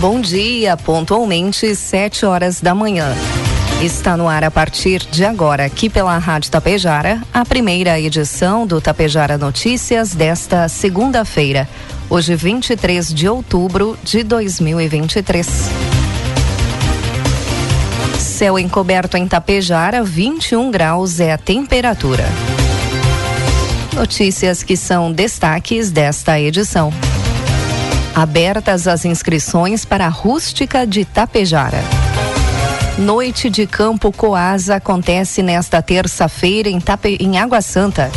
Bom dia, pontualmente, 7 horas da manhã. Está no ar a partir de agora, aqui pela Rádio Tapejara, a primeira edição do Tapejara Notícias desta segunda-feira, hoje 23 de outubro de 2023. Céu encoberto em Tapejara, 21 graus é a temperatura. Notícias que são destaques desta edição. Abertas as inscrições para a Rústica de Tapejara. Noite de Campo Coasa acontece nesta terça-feira em, Tape... em Água Santa.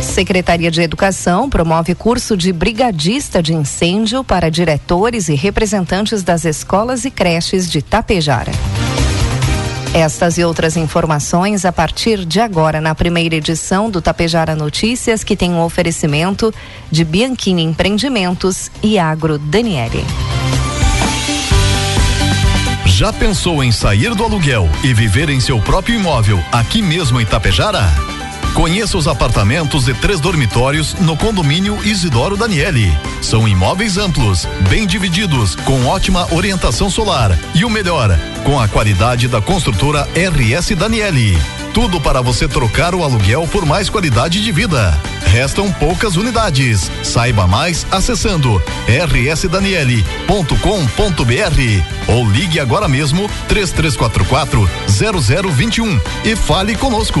Secretaria de Educação promove curso de brigadista de incêndio para diretores e representantes das escolas e creches de Tapejara. Estas e outras informações a partir de agora na primeira edição do Tapejara Notícias, que tem um oferecimento de Bianchini Empreendimentos e Agro Daniele. Já pensou em sair do aluguel e viver em seu próprio imóvel aqui mesmo em Tapejara? Conheça os apartamentos de três dormitórios no condomínio Isidoro Daniele. São imóveis amplos, bem divididos, com ótima orientação solar e o melhor, com a qualidade da construtora RS Daniele. Tudo para você trocar o aluguel por mais qualidade de vida. Restam poucas unidades. Saiba mais acessando rsdaniele.com.br ou ligue agora mesmo 3344 0021 e fale conosco.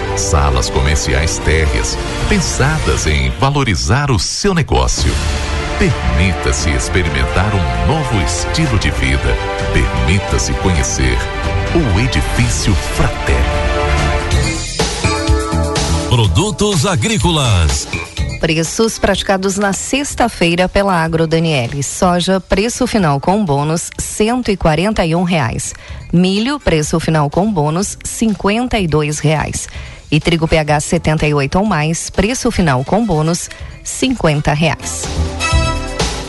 Salas comerciais térreas, pensadas em valorizar o seu negócio. Permita-se experimentar um novo estilo de vida. Permita-se conhecer o Edifício Fratelli. Produtos agrícolas. Preços praticados na sexta-feira pela Agro Daniele. Soja, preço final com bônus, um reais. Milho, preço final com bônus, dois reais. E trigo PH 78 ou mais, preço final com bônus, cinquenta reais.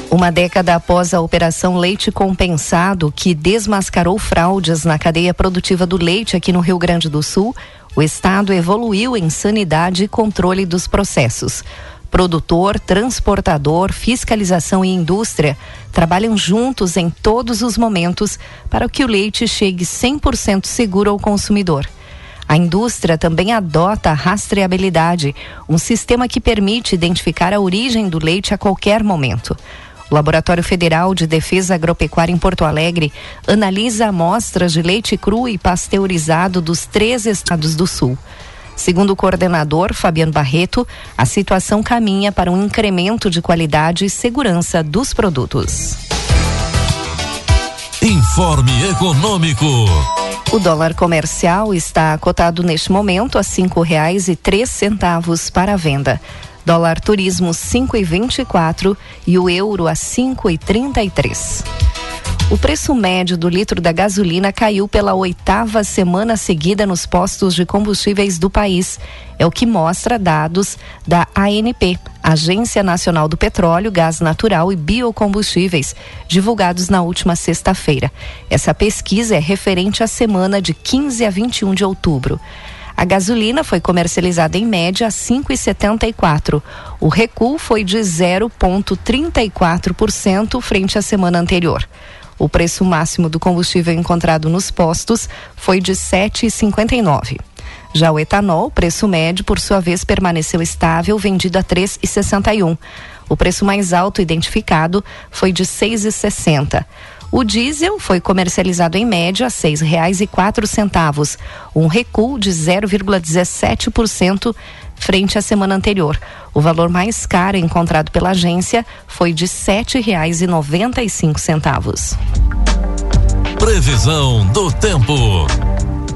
Uma década após a Operação Leite Compensado, que desmascarou fraudes na cadeia produtiva do leite aqui no Rio Grande do Sul, o Estado evoluiu em sanidade e controle dos processos. Produtor, transportador, fiscalização e indústria trabalham juntos em todos os momentos para que o leite chegue 100% seguro ao consumidor. A indústria também adota a rastreabilidade, um sistema que permite identificar a origem do leite a qualquer momento. O Laboratório Federal de Defesa Agropecuária em Porto Alegre analisa amostras de leite cru e pasteurizado dos três estados do Sul. Segundo o coordenador Fabiano Barreto, a situação caminha para um incremento de qualidade e segurança dos produtos. Informe Econômico. O dólar comercial está cotado neste momento a cinco reais e três centavos para a venda. Dólar turismo cinco e vinte e quatro e o euro a cinco e trinta e três. O preço médio do litro da gasolina caiu pela oitava semana seguida nos postos de combustíveis do país. É o que mostra dados da ANP, Agência Nacional do Petróleo, Gás Natural e Biocombustíveis, divulgados na última sexta-feira. Essa pesquisa é referente à semana de 15 a 21 de outubro. A gasolina foi comercializada em média a 5,74. O recuo foi de 0,34% frente à semana anterior. O preço máximo do combustível encontrado nos postos foi de 7,59. Já o etanol, preço médio, por sua vez, permaneceu estável, vendido a 3,61. O preço mais alto identificado foi de 6,60. O diesel foi comercializado em média a quatro centavos, um recuo de 0,17% frente à semana anterior. O valor mais caro encontrado pela agência foi de cinco centavos. Previsão do tempo.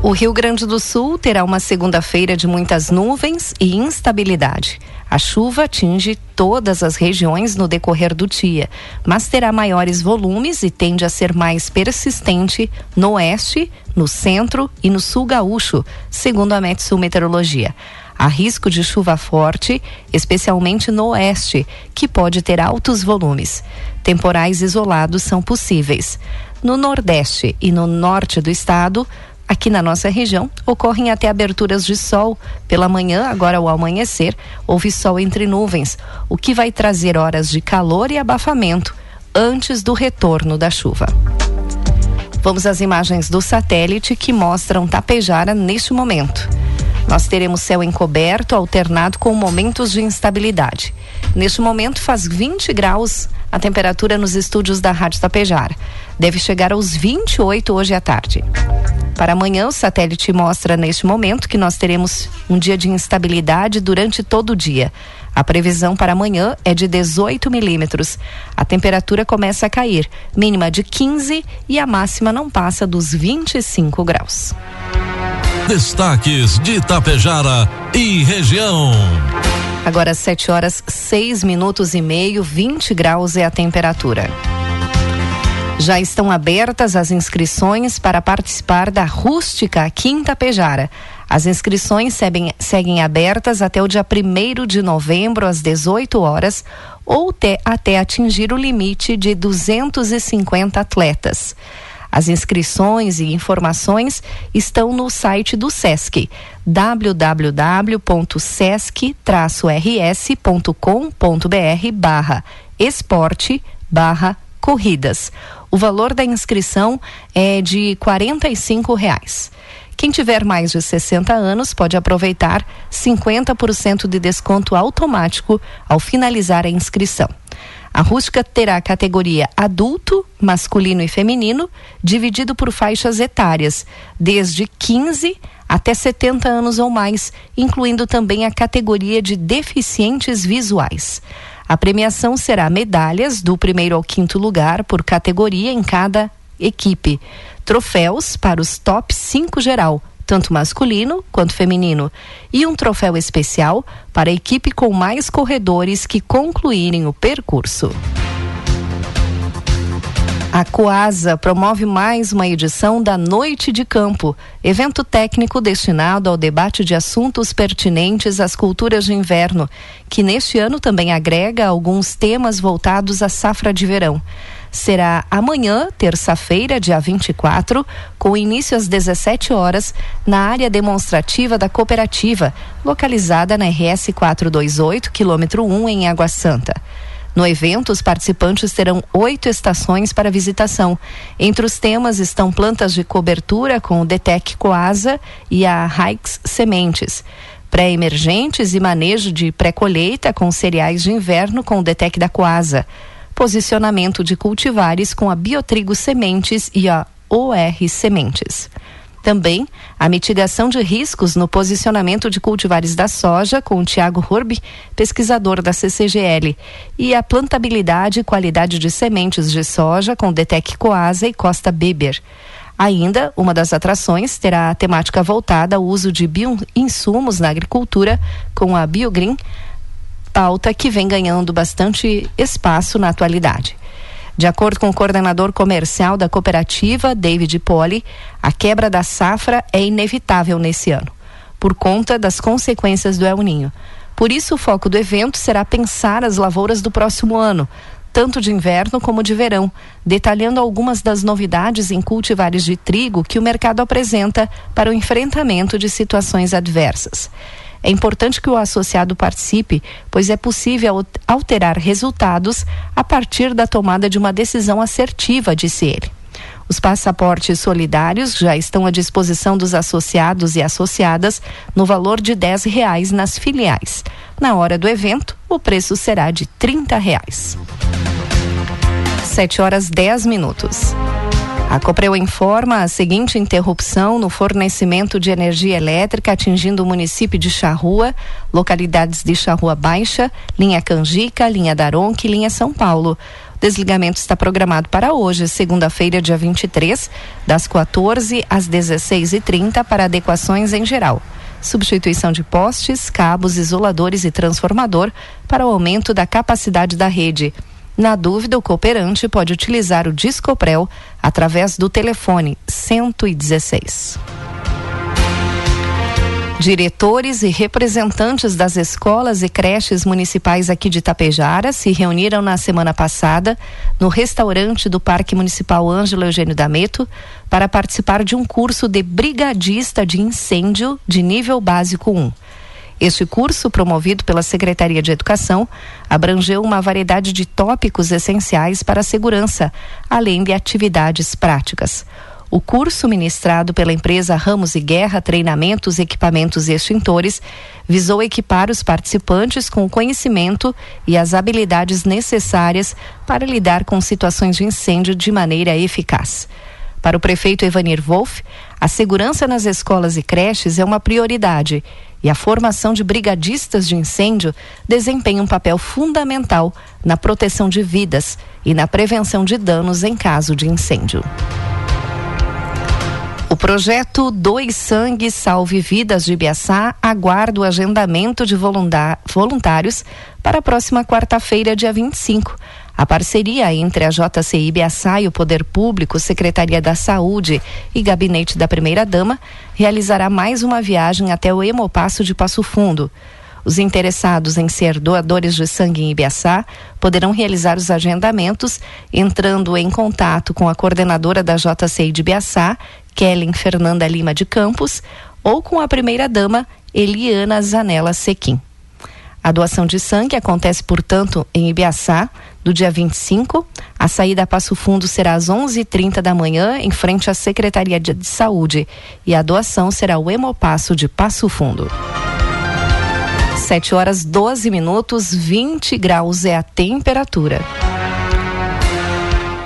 O Rio Grande do Sul terá uma segunda-feira de muitas nuvens e instabilidade. A chuva atinge todas as regiões no decorrer do dia, mas terá maiores volumes e tende a ser mais persistente no oeste, no centro e no sul gaúcho, segundo a Metsu Meteorologia. Há risco de chuva forte, especialmente no oeste, que pode ter altos volumes. Temporais isolados são possíveis. No nordeste e no norte do estado, aqui na nossa região, ocorrem até aberturas de sol. Pela manhã, agora ao amanhecer, houve sol entre nuvens, o que vai trazer horas de calor e abafamento antes do retorno da chuva. Vamos às imagens do satélite que mostram Tapejara neste momento. Nós teremos céu encoberto, alternado com momentos de instabilidade. Neste momento faz 20 graus a temperatura nos estúdios da Rádio Tapejara. Deve chegar aos 28 hoje à tarde. Para amanhã, o satélite mostra neste momento que nós teremos um dia de instabilidade durante todo o dia. A previsão para amanhã é de 18 milímetros. A temperatura começa a cair, mínima de 15 e a máxima não passa dos 25 graus. Destaques de Itapejara e região. Agora 7 horas 6 minutos e meio, 20 graus é a temperatura. Já estão abertas as inscrições para participar da Rústica Quinta Pejara. As inscrições seguem, seguem abertas até o dia 1 de novembro, às 18 horas, ou te, até atingir o limite de 250 atletas. As inscrições e informações estão no site do SESC www.sesc-rs.com.br barra esporte barra corridas. O valor da inscrição é de R$ reais. Quem tiver mais de 60 anos pode aproveitar 50% de desconto automático ao finalizar a inscrição. A rústica terá a categoria adulto, masculino e feminino, dividido por faixas etárias, desde 15 até 70 anos ou mais, incluindo também a categoria de deficientes visuais. A premiação será medalhas do primeiro ao quinto lugar por categoria em cada equipe, troféus para os top 5 geral, tanto masculino quanto feminino, e um troféu especial para a equipe com mais corredores que concluírem o percurso. A Coasa promove mais uma edição da Noite de Campo, evento técnico destinado ao debate de assuntos pertinentes às culturas de inverno, que neste ano também agrega alguns temas voltados à safra de verão será amanhã, terça-feira, dia 24, com início às 17 horas, na área demonstrativa da cooperativa, localizada na RS 428, quilômetro 1, em Água Santa. No evento, os participantes terão oito estações para visitação. Entre os temas estão plantas de cobertura com o Detec Coasa e a Hikes Sementes pré-emergentes e manejo de pré-colheita com cereais de inverno com o Detec da Coasa posicionamento de cultivares com a Biotrigo Sementes e a OR Sementes. Também a mitigação de riscos no posicionamento de cultivares da soja com o Tiago Horbi, pesquisador da CCGL, e a plantabilidade e qualidade de sementes de soja com Detec Coasa e Costa Beber. Ainda, uma das atrações terá a temática voltada ao uso de bioinsumos na agricultura com a BioGreen, pauta que vem ganhando bastante espaço na atualidade. De acordo com o coordenador comercial da cooperativa, David Poli, a quebra da safra é inevitável nesse ano, por conta das consequências do El Ninho. Por isso, o foco do evento será pensar as lavouras do próximo ano, tanto de inverno como de verão, detalhando algumas das novidades em cultivares de trigo que o mercado apresenta para o enfrentamento de situações adversas. É importante que o associado participe, pois é possível alterar resultados a partir da tomada de uma decisão assertiva, disse ele. Os passaportes solidários já estão à disposição dos associados e associadas no valor de dez reais nas filiais. Na hora do evento, o preço será de trinta reais. 7 horas 10 minutos. A Copreu informa a seguinte interrupção no fornecimento de energia elétrica atingindo o município de Charrua, localidades de Charrua Baixa, linha Canjica, linha Daronque e linha São Paulo. O desligamento está programado para hoje, segunda-feira, dia 23, das 14 às 16h30 para adequações em geral. Substituição de postes, cabos, isoladores e transformador para o aumento da capacidade da rede. Na dúvida, o cooperante pode utilizar o Discoprel através do telefone 116. Diretores e representantes das escolas e creches municipais aqui de Tapejara se reuniram na semana passada no restaurante do Parque Municipal Ângelo Eugênio Dameto para participar de um curso de brigadista de incêndio de nível básico 1. Este curso, promovido pela Secretaria de Educação, abrangeu uma variedade de tópicos essenciais para a segurança, além de atividades práticas. O curso ministrado pela empresa Ramos e Guerra Treinamentos, Equipamentos e Extintores visou equipar os participantes com o conhecimento e as habilidades necessárias para lidar com situações de incêndio de maneira eficaz. Para o prefeito Evanir Wolff, a segurança nas escolas e creches é uma prioridade e a formação de brigadistas de incêndio desempenha um papel fundamental na proteção de vidas e na prevenção de danos em caso de incêndio. O projeto Dois Sangue Salve Vidas de Ibiaçá aguarda o agendamento de voluntários para a próxima quarta-feira, dia 25. A parceria entre a JCI Biaçá e o Poder Público, Secretaria da Saúde e Gabinete da Primeira-Dama realizará mais uma viagem até o Hemopasso de Passo Fundo. Os interessados em ser doadores de sangue em Ibiaçá poderão realizar os agendamentos entrando em contato com a coordenadora da JCI de Ibiaçá, Kellen Fernanda Lima de Campos, ou com a primeira-dama, Eliana Zanella Sequim. A doação de sangue acontece, portanto, em Ibiaçá, do dia 25. A saída a Passo Fundo será às 11h30 da manhã, em frente à Secretaria de Saúde. E a doação será o Hemopasso de Passo Fundo. 7 horas 12 minutos, 20 graus é a temperatura.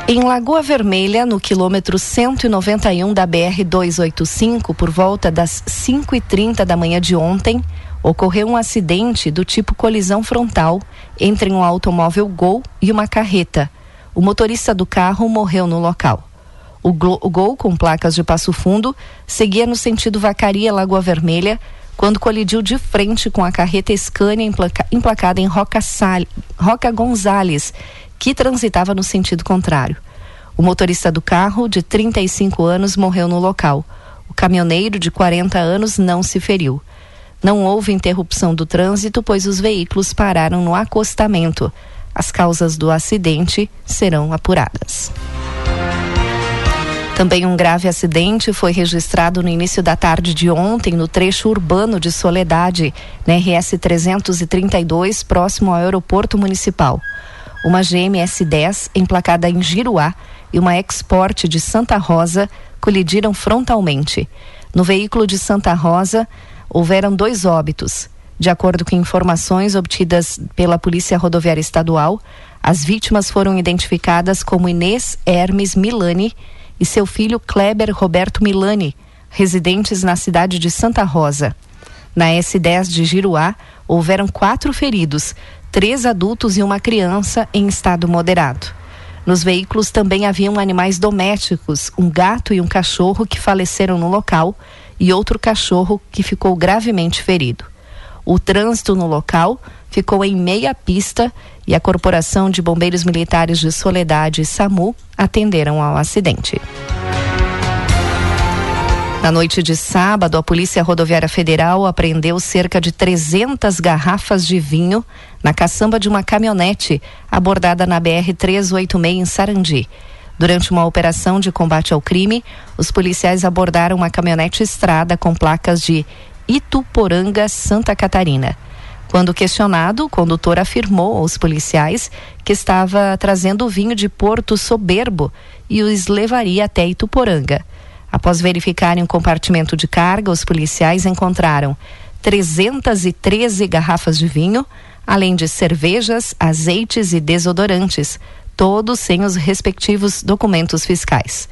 Em Lagoa Vermelha, no quilômetro 191 da BR 285, por volta das 5h30 da manhã de ontem, ocorreu um acidente do tipo colisão frontal entre um automóvel Gol e uma carreta. O motorista do carro morreu no local. O, Gol, com placas de Passo Fundo, seguia no sentido Vacaria Lagoa Vermelha quando colidiu de frente com a carreta Scania emplaca, emplacada em Roca, Sal, Roca Gonzales, que transitava no sentido contrário. O motorista do carro, de 35 anos, morreu no local. O caminhoneiro, de 40 anos, não se feriu. Não houve interrupção do trânsito, pois os veículos pararam no acostamento. As causas do acidente serão apuradas. Também um grave acidente foi registrado no início da tarde de ontem no trecho urbano de Soledade, na RS 332, próximo ao aeroporto municipal. Uma GMS 10 emplacada em Giruá e uma Export de Santa Rosa colidiram frontalmente. No veículo de Santa Rosa, houveram dois óbitos. De acordo com informações obtidas pela Polícia Rodoviária Estadual, as vítimas foram identificadas como Inês Hermes Milani e seu filho Kleber Roberto Milani, residentes na cidade de Santa Rosa. Na S10 de Giruá, houveram quatro feridos, três adultos e uma criança em estado moderado. Nos veículos também haviam animais domésticos, um gato e um cachorro que faleceram no local e outro cachorro que ficou gravemente ferido. O trânsito no local ficou em meia pista e a Corporação de Bombeiros Militares de Soledade e SAMU atenderam ao acidente. Na noite de sábado, a Polícia Rodoviária Federal apreendeu cerca de 300 garrafas de vinho na caçamba de uma caminhonete abordada na BR 386 em Sarandi. Durante uma operação de combate ao crime, os policiais abordaram uma caminhonete estrada com placas de Ituporanga, Santa Catarina. Quando questionado, o condutor afirmou aos policiais que estava trazendo vinho de Porto Soberbo e os levaria até Ituporanga. Após verificarem um compartimento de carga, os policiais encontraram 313 garrafas de vinho, além de cervejas, azeites e desodorantes, todos sem os respectivos documentos fiscais.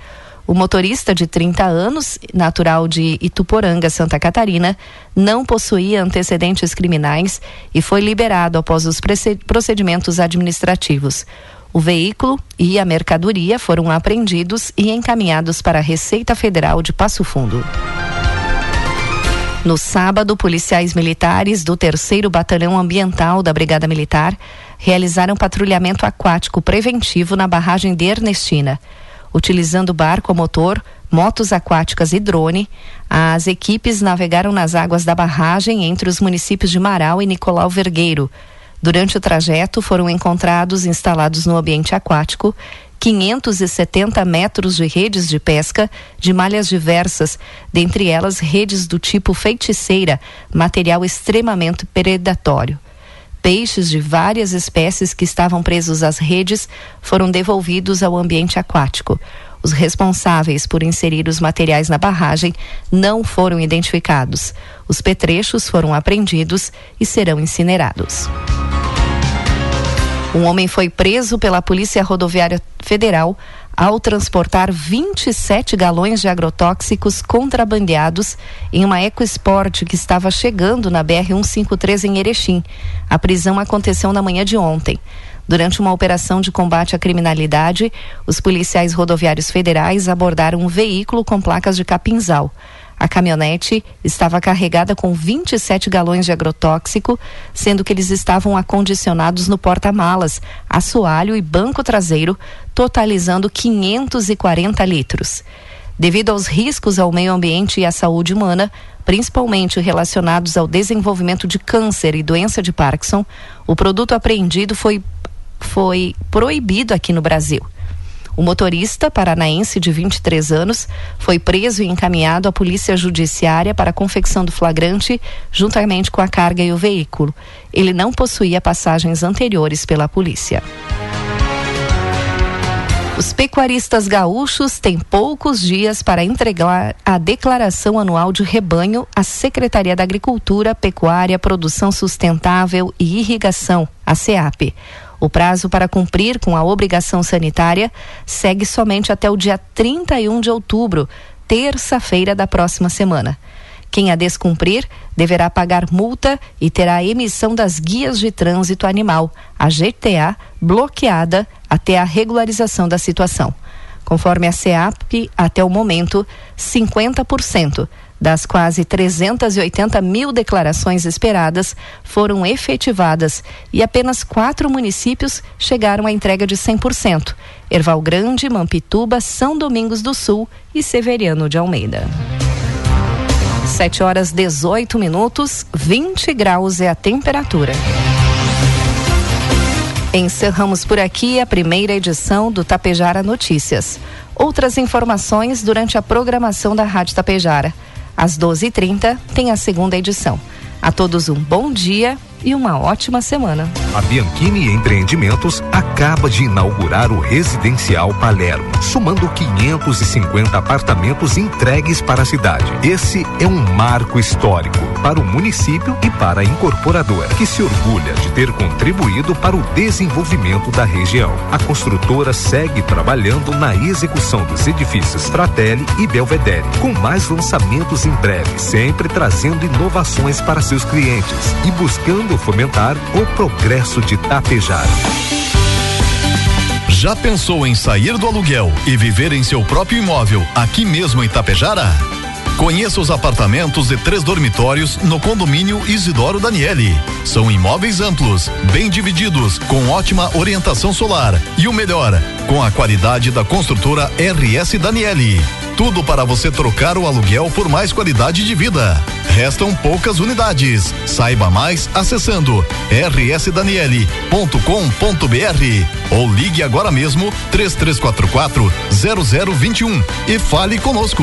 O motorista de 30 anos, natural de Ituporanga, Santa Catarina, não possuía antecedentes criminais e foi liberado após os procedimentos administrativos. O veículo e a mercadoria foram apreendidos e encaminhados para a Receita Federal de Passo Fundo. No sábado, policiais militares do 3 Batalhão Ambiental da Brigada Militar realizaram patrulhamento aquático preventivo na barragem de Ernestina. Utilizando barco a motor, motos aquáticas e drone, as equipes navegaram nas águas da barragem entre os municípios de Marau e Nicolau Vergueiro. Durante o trajeto foram encontrados instalados no ambiente aquático 570 metros de redes de pesca de malhas diversas, dentre elas redes do tipo feiticeira, material extremamente predatório. Peixes de várias espécies que estavam presos às redes foram devolvidos ao ambiente aquático. Os responsáveis por inserir os materiais na barragem não foram identificados. Os petrechos foram apreendidos e serão incinerados. Um homem foi preso pela Polícia Rodoviária Federal ao transportar 27 galões de agrotóxicos contrabandeados em uma EcoSport que estava chegando na BR-153 em Erechim. A prisão aconteceu na manhã de ontem. Durante uma operação de combate à criminalidade, os policiais rodoviários federais abordaram um veículo com placas de capinzal. A caminhonete estava carregada com 27 galões de agrotóxico, sendo que eles estavam acondicionados no porta-malas, assoalho e banco traseiro, totalizando 540 litros. Devido aos riscos ao meio ambiente e à saúde humana, principalmente relacionados ao desenvolvimento de câncer e doença de Parkinson, o produto apreendido foi, foi proibido aqui no Brasil. O motorista, paranaense de 23 anos, foi preso e encaminhado à Polícia Judiciária para a confecção do flagrante, juntamente com a carga e o veículo. Ele não possuía passagens anteriores pela polícia. Os pecuaristas gaúchos têm poucos dias para entregar a declaração anual de rebanho à Secretaria da Agricultura, Pecuária, Produção Sustentável e Irrigação, a SEAP. O prazo para cumprir com a obrigação sanitária segue somente até o dia 31 de outubro, terça-feira da próxima semana. Quem a descumprir deverá pagar multa e terá a emissão das guias de trânsito animal, a GTA, bloqueada até a regularização da situação. Conforme a SEAP, até o momento, 50% das quase 380 mil declarações esperadas foram efetivadas e apenas quatro municípios chegaram à entrega de 100%: Erval Grande, Mampituba, São Domingos do Sul e Severiano de Almeida. 7 horas 18 minutos, 20 graus é a temperatura. Encerramos por aqui a primeira edição do Tapejara Notícias. Outras informações durante a programação da Rádio Tapejara. Às 12h30 tem a segunda edição. A todos um bom dia e uma ótima semana. A Bianchini Empreendimentos acaba de inaugurar o Residencial Palermo, somando 550 apartamentos entregues para a cidade. Esse é um marco histórico para o município e para a incorporadora, que se orgulha de ter contribuído para o desenvolvimento da região. A construtora segue trabalhando na execução dos edifícios Fratelli e Belvedere, com mais lançamentos em breve, sempre trazendo inovações para seus clientes e buscando fomentar o progresso de Tapejara. Já pensou em sair do aluguel e viver em seu próprio imóvel aqui mesmo em Tapejara? Conheça os apartamentos de três dormitórios no condomínio Isidoro Daniele. São imóveis amplos, bem divididos, com ótima orientação solar e o melhor, com a qualidade da construtora RS Daniele. Tudo para você trocar o aluguel por mais qualidade de vida. Restam poucas unidades. Saiba mais acessando rsdaniele.com.br ou ligue agora mesmo 3344 0021 e fale conosco.